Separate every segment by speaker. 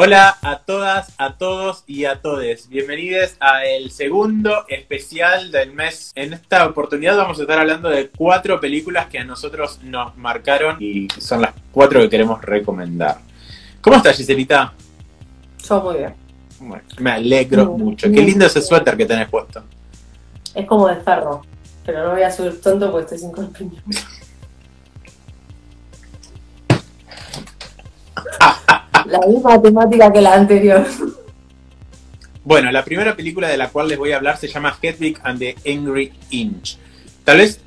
Speaker 1: Hola a todas, a todos y a todes. Bienvenidos a el segundo especial del mes. En esta oportunidad vamos a estar hablando de cuatro películas que a nosotros nos marcaron y son las cuatro que queremos recomendar. ¿Cómo estás, Giselita?
Speaker 2: Yo muy bien.
Speaker 1: Bueno, me alegro mucho. Qué lindo ese suéter que tenés puesto.
Speaker 2: Es como de ferro. Pero no voy a subir tonto porque estoy sin corpiño. La misma temática que la anterior.
Speaker 1: Bueno, la primera película de la cual les voy a hablar se llama Hedwig and the Angry Inch. Tal vez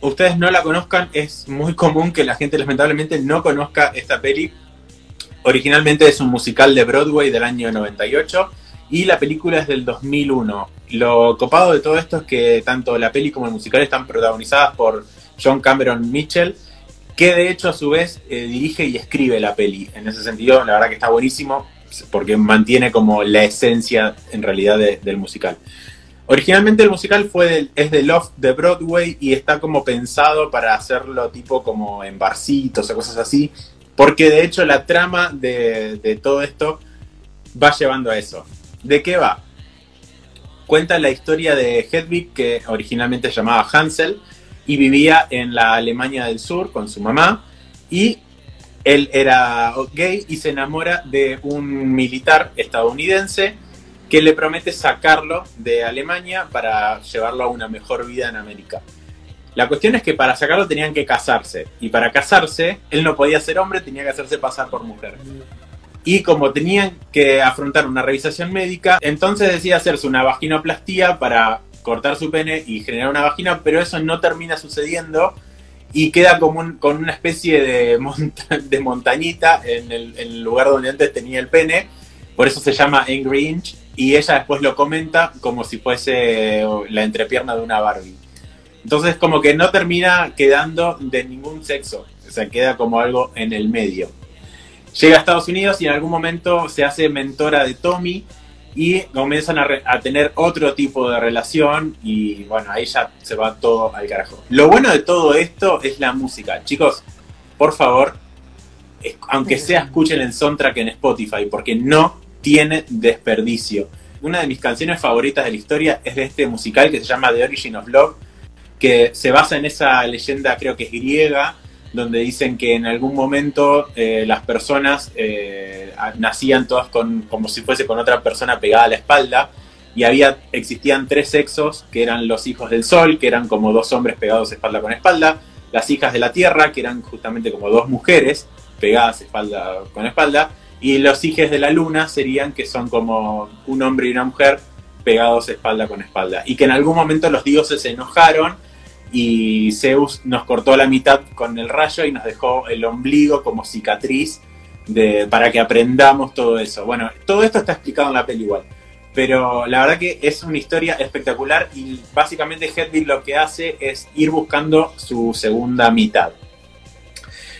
Speaker 1: ustedes no la conozcan, es muy común que la gente lamentablemente no conozca esta peli. Originalmente es un musical de Broadway del año 98 y la película es del 2001. Lo copado de todo esto es que tanto la peli como el musical están protagonizadas por John Cameron Mitchell, que de hecho a su vez eh, dirige y escribe la peli. En ese sentido, la verdad que está buenísimo porque mantiene como la esencia en realidad de- del musical. Originalmente el musical fue es de Love de Broadway y está como pensado para hacerlo tipo como en barcitos o cosas así, porque de hecho la trama de, de todo esto va llevando a eso. ¿De qué va? Cuenta la historia de Hedwig, que originalmente se llamaba Hansel, y vivía en la Alemania del Sur con su mamá, y él era gay y se enamora de un militar estadounidense que le promete sacarlo de Alemania para llevarlo a una mejor vida en América. La cuestión es que para sacarlo tenían que casarse, y para casarse él no podía ser hombre, tenía que hacerse pasar por mujer. Y como tenían que afrontar una revisación médica, entonces decide hacerse una vaginoplastía para cortar su pene y generar una vagina, pero eso no termina sucediendo y queda como con una especie de, de montañita en el, en el lugar donde antes tenía el pene, por eso se llama Angry Inch, y ella después lo comenta como si fuese la entrepierna de una Barbie. Entonces como que no termina quedando de ningún sexo, o sea, queda como algo en el medio. Llega a Estados Unidos y en algún momento se hace mentora de Tommy y comienzan a, re- a tener otro tipo de relación y bueno, ahí ya se va todo al carajo. Lo bueno de todo esto es la música. Chicos, por favor, es- aunque sea escuchen el soundtrack en Spotify porque no tiene desperdicio. Una de mis canciones favoritas de la historia es de este musical que se llama The Origin of Love, que se basa en esa leyenda, creo que es griega, donde dicen que en algún momento eh, las personas eh, nacían todas como si fuese con otra persona pegada a la espalda y había existían tres sexos que eran los hijos del sol, que eran como dos hombres pegados espalda con espalda, las hijas de la tierra, que eran justamente como dos mujeres pegadas espalda con espalda, y los hijos de la luna serían que son como un hombre y una mujer pegados espalda con espalda, y que en algún momento los dioses se enojaron y Zeus nos cortó la mitad con el rayo y nos dejó el ombligo como cicatriz para que aprendamos todo eso. Bueno, todo esto está explicado en la peli igual. Pero la verdad que es una historia espectacular y básicamente Hedwig lo que hace es ir buscando su segunda mitad.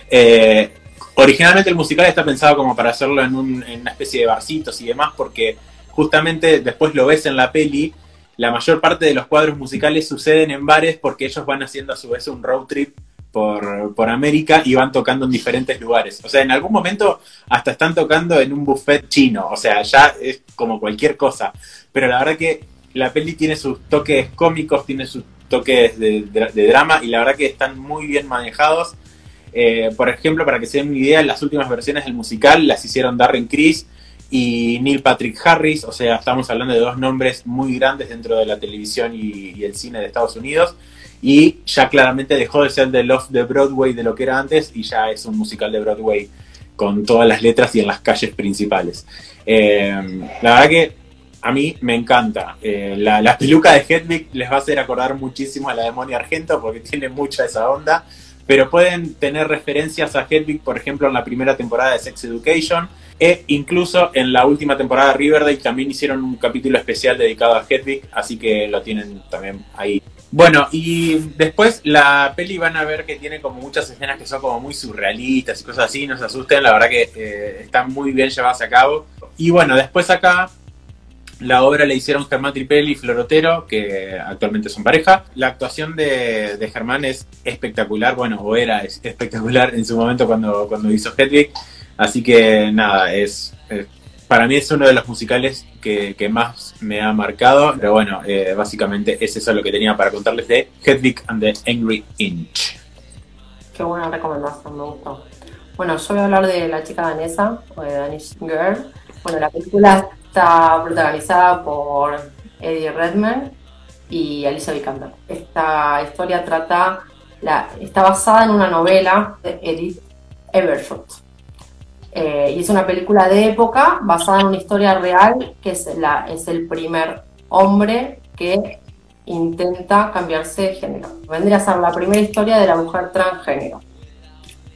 Speaker 1: Eh, originalmente el musical está pensado como para hacerlo en, en una especie de barcitos y demás porque justamente después lo ves en la peli la mayor parte de los cuadros musicales suceden en bares porque ellos van haciendo a su vez un road trip por, por América y van tocando en diferentes lugares. O sea, en algún momento hasta están tocando en un buffet chino. O sea, ya es como cualquier cosa. Pero la verdad que la peli tiene sus toques cómicos, tiene sus toques de, de- drama y la verdad que están muy bien manejados. Eh, por ejemplo, para que se den una idea, las últimas versiones del musical las hicieron Darren Criss y Neil Patrick Harris, o sea, estamos hablando de dos nombres muy grandes dentro de la televisión y, el cine de Estados Unidos, y ya claramente dejó de ser de Love de Broadway de lo que era antes y ya es un musical de Broadway con todas las letras y en las calles principales. Eh, la verdad que a mí me encanta. Eh, la, la peluca de Hedwig les va a hacer acordar muchísimo a la de Moni Argento porque tiene mucha esa onda, pero pueden tener referencias a Hedwig, por ejemplo, en la primera temporada de Sex Education, e incluso en la última temporada de Riverdale también hicieron un capítulo especial dedicado a Hedwig, así que lo tienen también ahí. Bueno, y después la peli van a ver que tiene como muchas escenas que son como muy surrealistas y cosas así, no se asusten, la verdad que eh, están muy bien llevadas a cabo. Y bueno, después acá la obra la hicieron Germán Tripelli y Florotero, que actualmente son pareja. La actuación de, de Germán es espectacular, bueno, o era es- espectacular en su momento cuando, cuando hizo Hedwig. Así que nada, es, es para mí es uno de los musicales que, que más me ha marcado, pero bueno, eh, básicamente es eso lo que tenía para contarles de Hedwig and the Angry Inch.
Speaker 2: Qué buena recomendación, me gustó. Bueno, yo voy a hablar de La chica danesa, o de Danish Girl. Bueno, la película está protagonizada por Eddie Redmayne y Alicia Vikander. Esta historia trata, la, está basada en una novela de Edith Evershot eh, y es una película de época basada en una historia real que es, la, es el primer hombre que intenta cambiarse de género. Vendría a ser la primera historia de la mujer transgénero.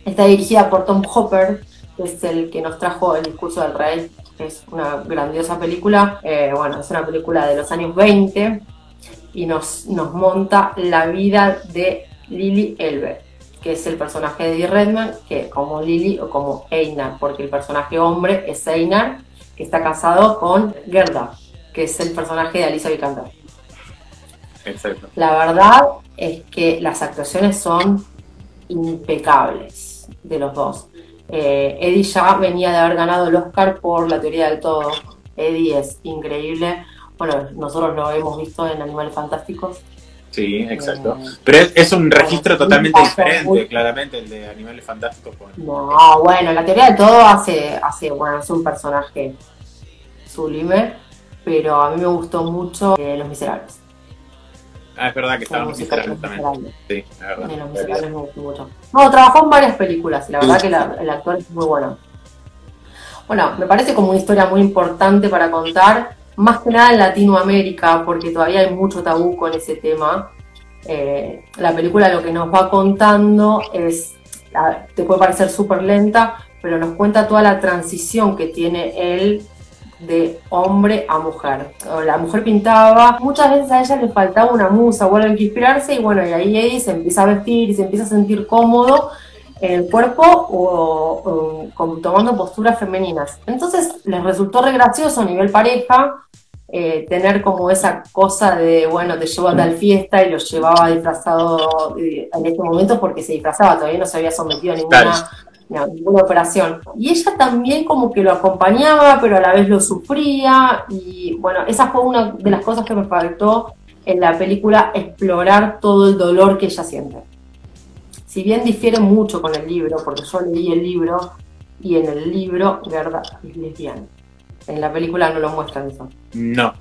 Speaker 2: Está dirigida por Tom Hopper, que es el que nos trajo El discurso del rey, es una grandiosa película. Eh, bueno, es una película de los años 20 y nos, nos monta la vida de Lily Elber que es el personaje de Eddie Redman, que como Lily o como Einar, porque el personaje hombre es Einar, que está casado con Gerda, que es el personaje de Alicia Vikander.
Speaker 1: Exacto.
Speaker 2: La verdad es que las actuaciones son impecables de los dos. Eh, Eddie ya venía de haber ganado el Oscar por la teoría del todo. Eddie es increíble. Bueno, nosotros lo hemos visto en Animales Fantásticos
Speaker 1: Sí, exacto. Pero es, un registro totalmente diferente, claramente, el de Animales Fantásticos.
Speaker 2: No, bueno, la teoría de todo hace, hace, bueno, es un personaje sublime, pero a mí me gustó mucho eh, Los Miserables.
Speaker 1: Ah, es verdad que estaban Los Miserables también. Sí, es verdad.
Speaker 2: Los Miserables me gustó mucho. No, trabajó en varias películas y la verdad que el actor es muy bueno. Bueno, me parece como una historia muy importante para contar más que nada en Latinoamérica, porque todavía hay mucho tabú con ese tema. Eh, la película lo que nos va contando es, te puede parecer súper lenta, pero nos cuenta toda la transición que tiene él de hombre a mujer. La mujer pintaba, muchas veces a ella le faltaba una musa o algo que inspirarse y bueno, y ahí Eddie se empieza a vestir y se empieza a sentir cómodo el cuerpo o, tomando posturas femeninas. Entonces les resultó re gracioso a nivel pareja eh, tener como esa cosa de, bueno, te llevo a tal fiesta y lo llevaba disfrazado eh, en este momento porque se disfrazaba, todavía no se había sometido a ninguna, ninguna operación. Y ella también como que lo acompañaba, pero a la vez lo sufría y bueno, esa fue una de las cosas que me faltó en la película, explorar todo el dolor que ella siente. Si bien difiere mucho con el libro, porque yo leí el libro y en el libro Gerda es lesbiana. En la película no lo muestran eso.
Speaker 1: No.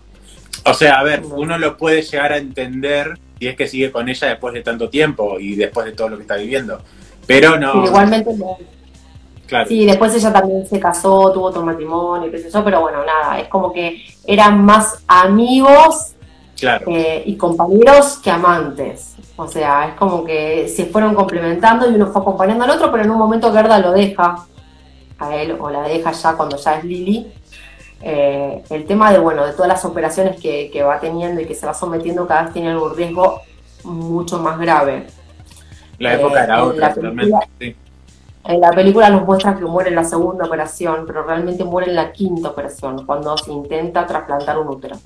Speaker 1: O sea, a ver, uno lo puede llegar a entender si es que sigue con ella después de tanto tiempo y después de todo lo que está viviendo. Pero no.
Speaker 2: igualmente no. Claro. Sí, después ella también se casó, tuvo otro matrimonio, qué sé yo, pero bueno, nada, es como que eran más amigos eh, y compañeros que amantes. O sea, es como que se fueron complementando y uno fue acompañando al otro, pero en un momento Gerda lo deja a él o la deja ya cuando ya es Lily eh, el tema de, bueno, de todas las operaciones que, va teniendo y que se va sometiendo cada vez tiene un riesgo mucho más grave.
Speaker 1: La época era eh, otra,
Speaker 2: sí. En la película nos muestra que muere en la segunda operación, pero realmente muere en la quinta operación, cuando se intenta trasplantar un útero.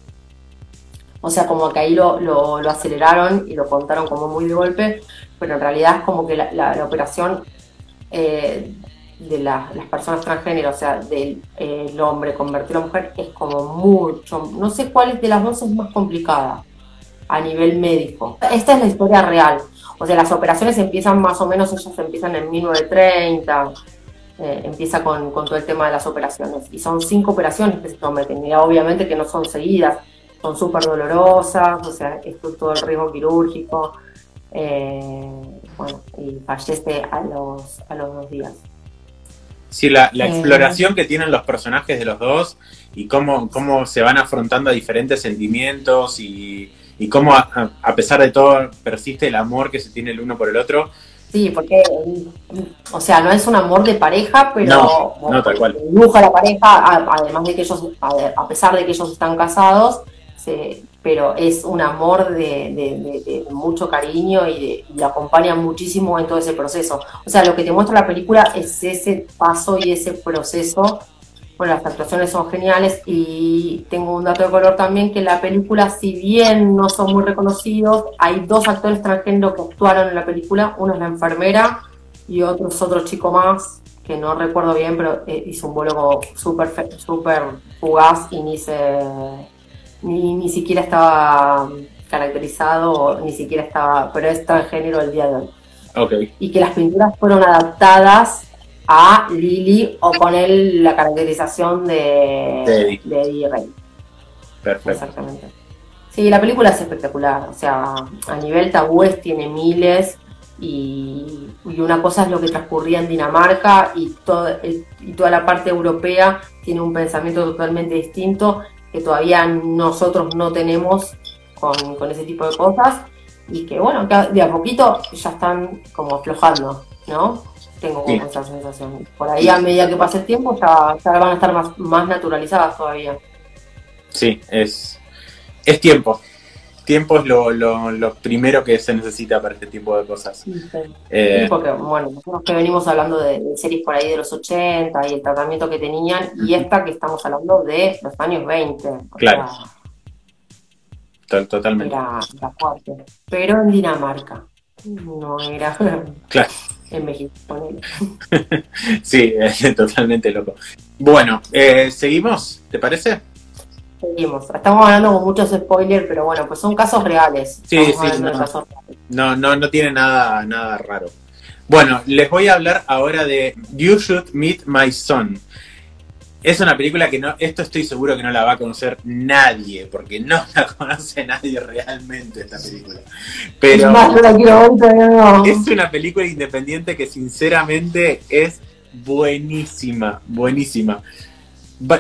Speaker 2: O sea, como que ahí lo, aceleraron y lo contaron como muy de golpe, pero en realidad es como que la, la, operación eh, de las personas transgénero, o sea, del hombre convertido a mujer, es como mucho, no sé cuál de las dos es más complicada a nivel médico. Esta es la historia real, o sea, las operaciones empiezan más o menos, ellas empiezan en 1930, eh, empieza con, con, todo el tema de las operaciones, y son cinco operaciones que se someten, y obviamente que no son seguidas, son súper dolorosas, o sea, esto es todo el riesgo quirúrgico, eh, bueno, y fallece a los, a los dos días.
Speaker 1: Sí, la, la eh, exploración que tienen los personajes de los dos y cómo, cómo se van afrontando a diferentes sentimientos y, y cómo a, pesar de todo persiste el amor que se tiene el uno por el otro.
Speaker 2: Sí, porque, o sea, no es un amor de pareja, pero
Speaker 1: no, no tal cual.
Speaker 2: dibuja la pareja, además de que ellos, a pesar de que ellos están casados, pero es un amor de, mucho cariño y, lo acompaña muchísimo en todo ese proceso. O sea, lo que te muestra la película es ese paso y ese proceso. Bueno, las actuaciones son geniales y tengo un dato de color también que la película, si bien no son muy reconocidos, hay dos actores transgénero que actuaron en la película, uno es la enfermera y otro es otro chico más que no recuerdo bien, pero eh, hizo un vuelo súper fugaz y ni se ni, ni siquiera estaba caracterizado, ni siquiera estaba, pero es transgénero el día de hoy.
Speaker 1: Okay.
Speaker 2: Y que las pinturas fueron adaptadas a Lily o con él la caracterización de,
Speaker 1: de
Speaker 2: Eddie Rey.
Speaker 1: Perfecto.
Speaker 2: Exactamente. Sí, la película es espectacular. O sea, a nivel tabúes tiene miles. Y, una cosa es lo que transcurría en Dinamarca y, todo, y toda la parte europea tiene un pensamiento totalmente distinto que todavía nosotros no tenemos con, con ese tipo de cosas y que bueno, que de a poquito ya están como aflojando, ¿no? Tengo como esa sensación. Por ahí a medida que pase el tiempo ya, ya van a estar más, más naturalizadas todavía.
Speaker 1: Sí, es, es tiempo. Tiempo es lo, lo, primero que se necesita para este tipo de cosas.
Speaker 2: Sí, eh, porque, bueno, nosotros que venimos hablando de, series por ahí de los 80 y el tratamiento que tenían, y esta que estamos hablando de los años 20.
Speaker 1: Claro. Totalmente.
Speaker 2: Era, era, fuerte. Pero en Dinamarca. No era.
Speaker 1: Claro.
Speaker 2: En México,
Speaker 1: sí, es totalmente loco. Bueno, eh, ¿seguimos? ¿Te parece?
Speaker 2: Seguimos. Estamos hablando con muchos spoilers, pero bueno, pues son casos reales.
Speaker 1: Sí, sí, no, no, no, tiene nada, nada raro. Bueno, les voy a hablar ahora de You Should Meet My Son. Es una película que no, esto estoy seguro que no la va a conocer nadie, porque no la conoce nadie realmente esta película. Pero es una película independiente que sinceramente es buenísima, buenísima.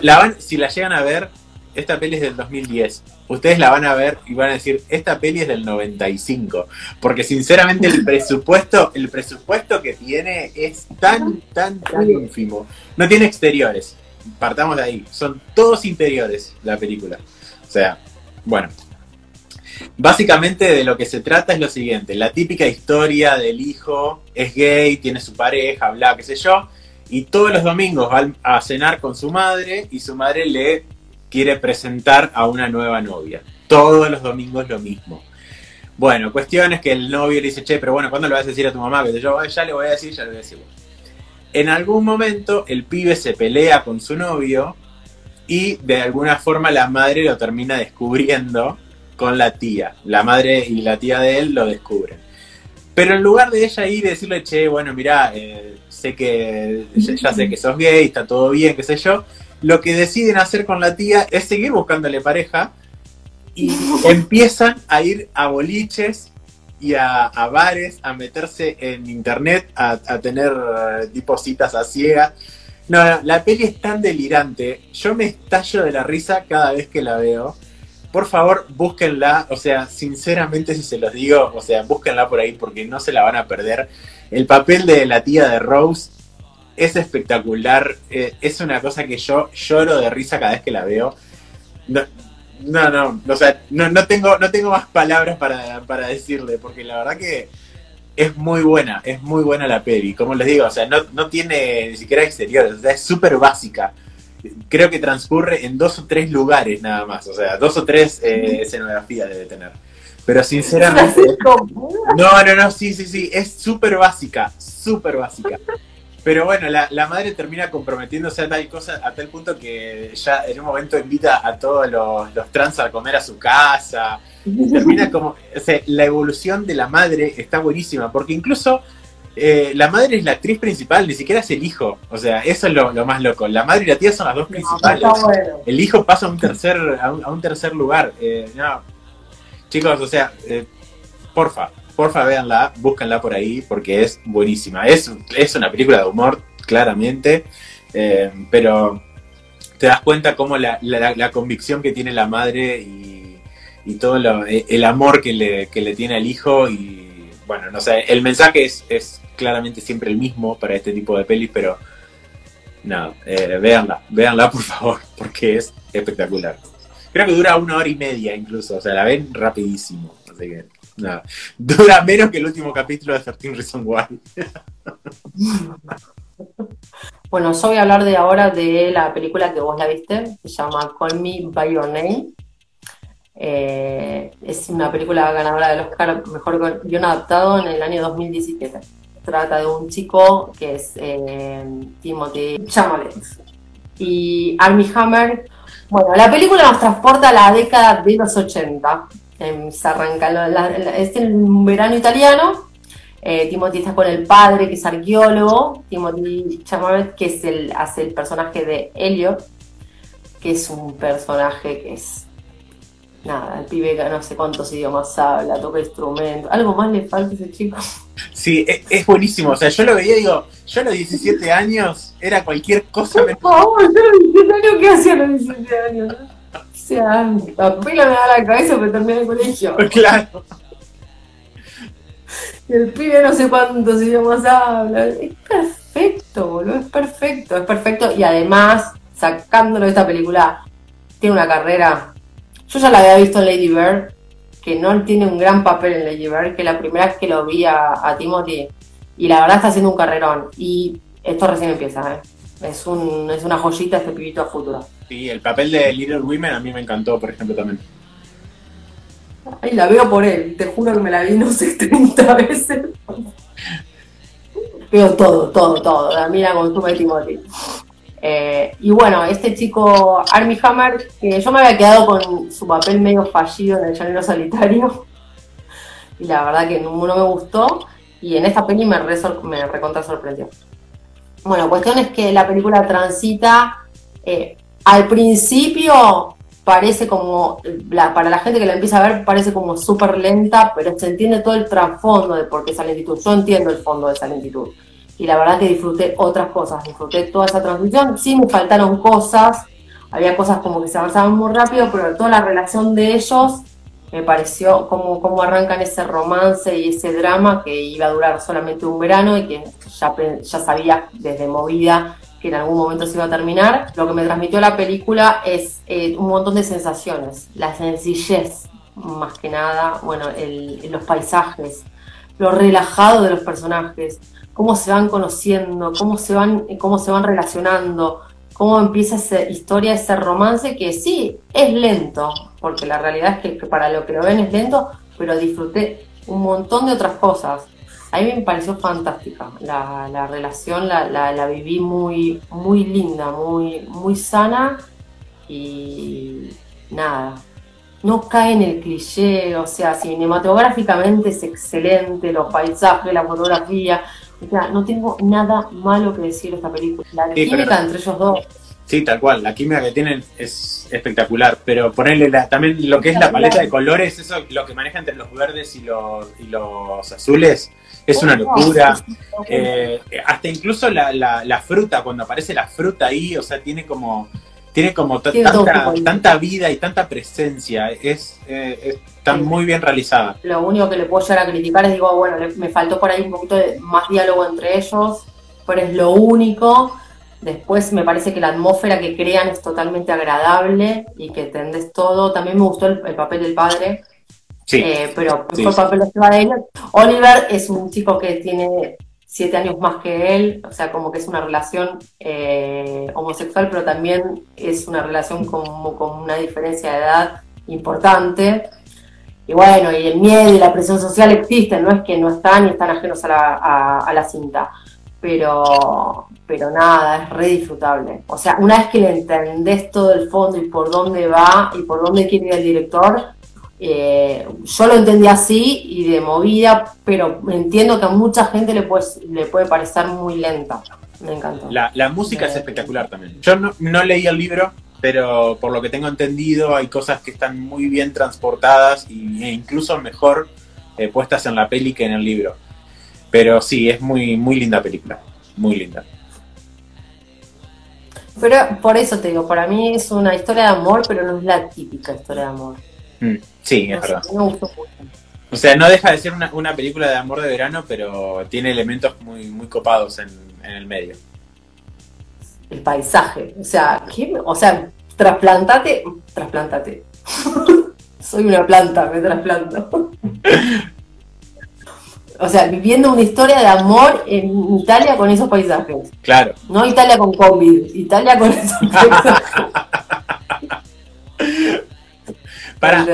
Speaker 1: La van, si la llegan a ver, esta peli es del 2010. Ustedes la van a ver y van a decir, esta peli es del 95. Porque sinceramente el presupuesto, el presupuesto que tiene es tan, tan, tan ínfimo. No tiene exteriores. Partamos de ahí. Son todos interiores la película. O sea, bueno. Básicamente de lo que se trata es lo siguiente. La típica historia del hijo es gay, tiene su pareja, bla, qué sé yo. Y todos los domingos va a cenar con su madre y su madre le quiere presentar a una nueva novia. Todos los domingos lo mismo. Bueno, cuestión es que el novio le dice, che, pero bueno, ¿cuándo le vas a decir a tu mamá? Que yo ya le voy a decir, ya le voy a decir. En algún momento el pibe se pelea con su novio y de alguna forma la madre lo termina descubriendo con la tía. La madre y la tía de él lo descubren. Pero en lugar de ella ir y decirle, che, bueno, mira, eh, sé que ya sé que sos gay, está todo bien, qué sé yo, lo que deciden hacer con la tía es seguir buscándole pareja y empiezan a ir a boliches y a, bares, a meterse en internet, a, tener citas a ciegas. No, no, la peli es tan delirante. Yo me estallo de la risa cada vez que la veo. Por favor, búsquenla. O sea, sinceramente, si se los digo, o sea, búsquenla por ahí porque no se la van a perder. El papel de la tía de Rose es espectacular. Eh, es una cosa que yo lloro de risa cada vez que la veo. No, no, no, o sea, no, no, tengo, no tengo más palabras para, para, decirle, porque la verdad que es muy buena, es muy buena la peli. Como les digo, o sea, no, no tiene ni siquiera exteriores, o sea, es súper básica. Creo que transcurre en dos o tres lugares nada más, o sea, dos o tres eh, escenografías debe tener. Pero sinceramente... No, no, no, sí, sí, sí, es súper básica, súper básica. Pero bueno, la, madre termina comprometiéndose a tal cosa, a tal punto que ya en un momento invita a todos los, trans a comer a su casa. termina como. O sea, la evolución de la madre está buenísima, porque incluso eh, la madre es la actriz principal, ni siquiera es el hijo. O sea, eso es lo, más loco. La madre y la tía son las dos principales. El hijo pasa a un tercer, a un, tercer lugar. Eh, Chicos, o sea, eh, porfa, porfa véanla, búscanla por ahí porque es buenísima. Es, es una película de humor, claramente, eh, pero te das cuenta cómo la, convicción que tiene la madre y, todo eh, el amor que le, le, tiene al hijo y bueno, no sé, el mensaje es, es claramente siempre el mismo para este tipo de pelis, pero nada, eh, véanla, véanla por favor, porque es espectacular. Creo que dura una hora y media incluso, o sea, la ven rapidísimo, así que nada, dura menos que el último capítulo de 13 Reasons Why.
Speaker 2: bueno, yo voy a hablar de ahora de la película que vos la viste, se llama Call Me By Your Name. Eh, es una película ganadora del Oscar Mejor Guión Adaptado en el año 2017. trata de un chico que es eh, Timothy Chalamet y Armie Hammer. Bueno, la película nos transporta a la década de los 80. Em, se arranca, es un verano italiano. Eh, Timothy está con el padre, que es arqueólogo. Timothy Chalamet, que es el, hace el personaje de Elliot, que es un personaje que es nada, el pibe no sé cuántos idiomas habla, toca instrumentos. ¿Algo más le falta a ese chico?
Speaker 1: Sí, es, buenísimo. O sea, yo lo veía y digo, yo a los 17 años era cualquier cosa.
Speaker 2: Por favor, yo a los 17 años, ¿qué hacía a los 17 años? Sea, la pila me da la cabeza pero terminé el colegio.
Speaker 1: Claro.
Speaker 2: Y el pibe no sé cuántos idiomas habla. Es perfecto, boludo, es perfecto, es perfecto. Y además, sacándolo de esta película, tiene una carrera yo ya la había visto en Lady Bird, que no tiene un gran papel en Lady Bird, que la primera vez que lo vi a, Timothy, y la verdad está haciendo un carrerón. Y esto recién empieza, ¿eh? Es, un, es una joyita este pibito a futuro.
Speaker 1: Sí, el papel de Little Women a mí me encantó, por ejemplo, también.
Speaker 2: Ay, la veo por él, te juro que me la vi no sé 30 veces. Veo todo, todo, todo. La mira con tu Timothy. Eh, y bueno, este chico Army Hammer, que yo me había quedado con su papel medio fallido en el llanero solitario, y la verdad que no, me gustó, y en esta peli me, me recontra sorprendió. Bueno, cuestión es que la película transita, eh, al principio parece como, para la gente que la empieza a ver, parece como súper lenta, pero se entiende todo el trasfondo de por qué esa lentitud. Yo entiendo el fondo de esa lentitud y la verdad que disfruté otras cosas, disfruté toda esa transición, sí me faltaron cosas, había cosas como que se avanzaban muy rápido, pero toda la relación de ellos me pareció como, como arrancan ese romance y ese drama que iba a durar solamente un verano y que ya, ya sabía desde movida que en algún momento se iba a terminar. Lo que me transmitió la película es eh, un montón de sensaciones, la sencillez más que nada, bueno, los paisajes, lo relajado de los personajes, cómo se van conociendo, cómo se van, cómo se van relacionando, cómo empieza esa historia, ese romance que sí, es lento, porque la realidad es que, para lo que lo ven es lento, pero disfruté un montón de otras cosas. A mí me pareció fantástica la, relación, la, viví muy, muy linda, muy, muy sana y nada, no cae en el cliché, o sea, cinematográficamente es excelente, los paisajes, la fotografía, no tengo nada malo que decir de esta película. La química entre ellos dos.
Speaker 1: Sí, tal cual, la química que tienen es espectacular, pero ponerle también lo que es la paleta de colores, eso lo que maneja entre los verdes y los, y los azules, es una locura. Eh, hasta incluso la, la, fruta, cuando aparece la fruta ahí, o sea, tiene como tiene como tanta, tanta, vida y tanta presencia. Es, eh, está muy bien realizada.
Speaker 2: Lo único que le puedo llegar a criticar es, digo, bueno, me faltó por ahí un poquito de más diálogo entre ellos, pero es lo único. Después me parece que la atmósfera que crean es totalmente agradable y que entendés todo. También me gustó el, papel del padre. Sí. Eh, pero el papel de ellos. Oliver es un chico que tiene siete años más que él, o sea, como que es una relación eh, homosexual, pero también es una relación como con una diferencia de edad importante. Y bueno, y el miedo y la presión social existen, no es que no están y están ajenos a la, a, la cinta, pero, pero nada, es re disfrutable. O sea, una vez que le entendés todo el fondo y por dónde va y por dónde quiere ir el director, eh, yo lo entendí así y de movida, pero entiendo que a mucha gente le puede, le puede parecer muy lenta. Me encantó.
Speaker 1: La, música es espectacular también. Yo no, leí el libro, pero por lo que tengo entendido hay cosas que están muy bien transportadas y, e incluso mejor eh, puestas en la peli que en el libro. Pero sí, es muy, muy linda película. Muy linda.
Speaker 2: Pero por eso te digo, para mí es una historia de amor, pero no es la típica historia de amor.
Speaker 1: Mm, sí, es verdad. O sea, no deja de ser una, película de amor de verano, pero tiene elementos muy, muy copados en, el medio.
Speaker 2: El paisaje, o sea, o sea, trasplantate, trasplantate. Soy una planta, me trasplanto. o sea, viviendo una historia de amor en Italia con esos paisajes.
Speaker 1: Claro.
Speaker 2: No Italia con COVID, Italia con esos paisajes.
Speaker 1: Para,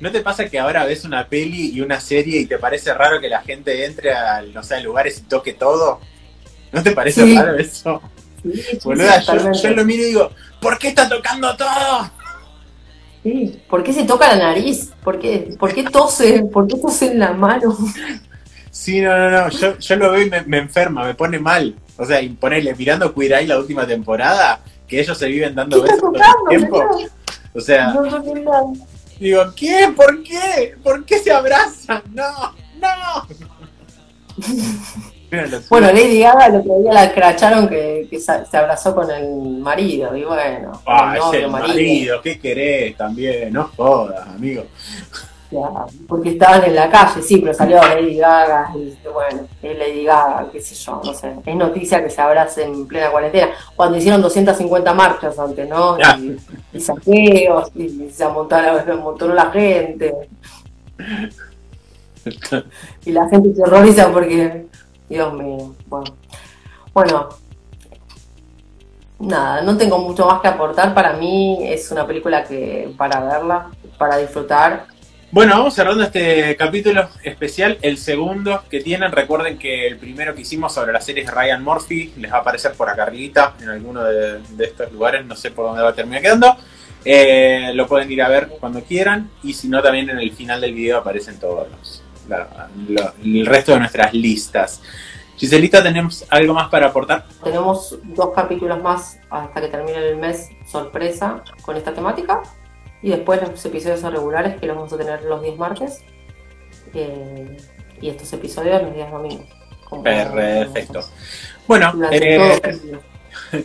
Speaker 1: ¿No te pasa que ahora ves una peli y una serie y te parece raro que la gente entre a, no sé, lugares y toque todo? ¿No te parece
Speaker 2: Sí.
Speaker 1: raro eso?
Speaker 2: Sí, sí,
Speaker 1: Boluda,
Speaker 2: sí,
Speaker 1: yo, lo miro y digo, ¿por qué está tocando todo?
Speaker 2: Sí. ¿Por qué se toca la nariz? ¿Por qué, ¿Por qué tose? ¿Por qué tose en la mano?
Speaker 1: Sí, no, no, no, yo, yo lo veo y me, me enferma, me pone mal. O sea, y ponerle, mirando Queer Eye la última temporada, que ellos se viven dando
Speaker 2: ¿Qué está
Speaker 1: besos todo el tiempo.
Speaker 2: señor?
Speaker 1: O sea,
Speaker 2: No
Speaker 1: digo, ¿qué? ¿Por qué? ¿Por qué se abrazan? No, no.
Speaker 2: Bueno, Lady Gaga el otro día la escracharon que, que se abrazó con el marido. Y bueno,
Speaker 1: Ah,
Speaker 2: el
Speaker 1: es
Speaker 2: novio,
Speaker 1: marido, ¿qué querés también? No jodas, amigo.
Speaker 2: Porque estaban en la calle, sí, pero salió Lady Gaga y bueno, es Lady Gaga, qué sé yo, no sé. Es noticia que se abracen en plena cuarentena. Cuando hicieron 250 marchas antes, ¿no? Y, y saqueos, y se amontonó la gente. Y la gente se horroriza porque, Dios mío, bueno. Bueno, nada, no tengo mucho más que aportar. Para mí es una película que para verla, para disfrutar.
Speaker 1: Bueno, vamos cerrando este capítulo especial, el segundo que tienen. Recuerden que el primero que hicimos sobre la serie es Ryan Murphy, les va a aparecer por acá arribita, en alguno de, de estos lugares, no sé por dónde va a terminar quedando. Eh, lo pueden ir a ver cuando quieran, y si no, también en el final del video aparecen todos los, la- el resto de nuestras listas. Giselita, ¿tenemos algo más para aportar?
Speaker 2: Tenemos dos capítulos más hasta que termine el mes sorpresa con esta temática. Y después los episodios regulares que los vamos a tener los días martes. Eh, y estos episodios los días domingos.
Speaker 1: Perfecto. Bueno, eh.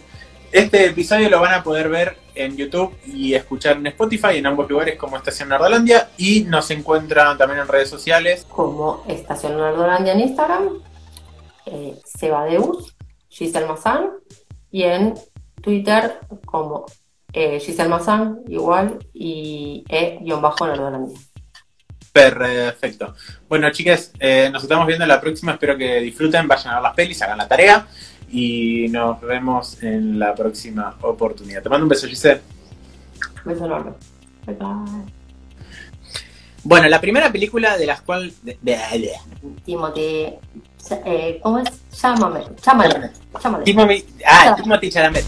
Speaker 1: Este episodio lo van a poder ver en YouTube y escuchar en Spotify, en ambos lugares como Estación Nerdolandia. Y nos encuentran también en redes sociales.
Speaker 2: como Estación Nerdolandia en Instagram, eh, Sebadeus, Giselle Mazán, y en Twitter como eh, Giselle Mazán, igual, y E-Nerdolandia.
Speaker 1: Perfecto. Bueno, chicas, eh, nos estamos viendo en la próxima. Espero que disfruten, vayan a ver las pelis, hagan la tarea. Y nos vemos en la próxima oportunidad. Te mando un beso, Giselle.
Speaker 2: Beso enorme. Bye bye.
Speaker 1: Bueno, la primera película de las cuales...
Speaker 2: Timothy, eh, ¿cómo es? Llámame, llámale, llámale.
Speaker 1: Timothy, ah, Timothy Chalamet.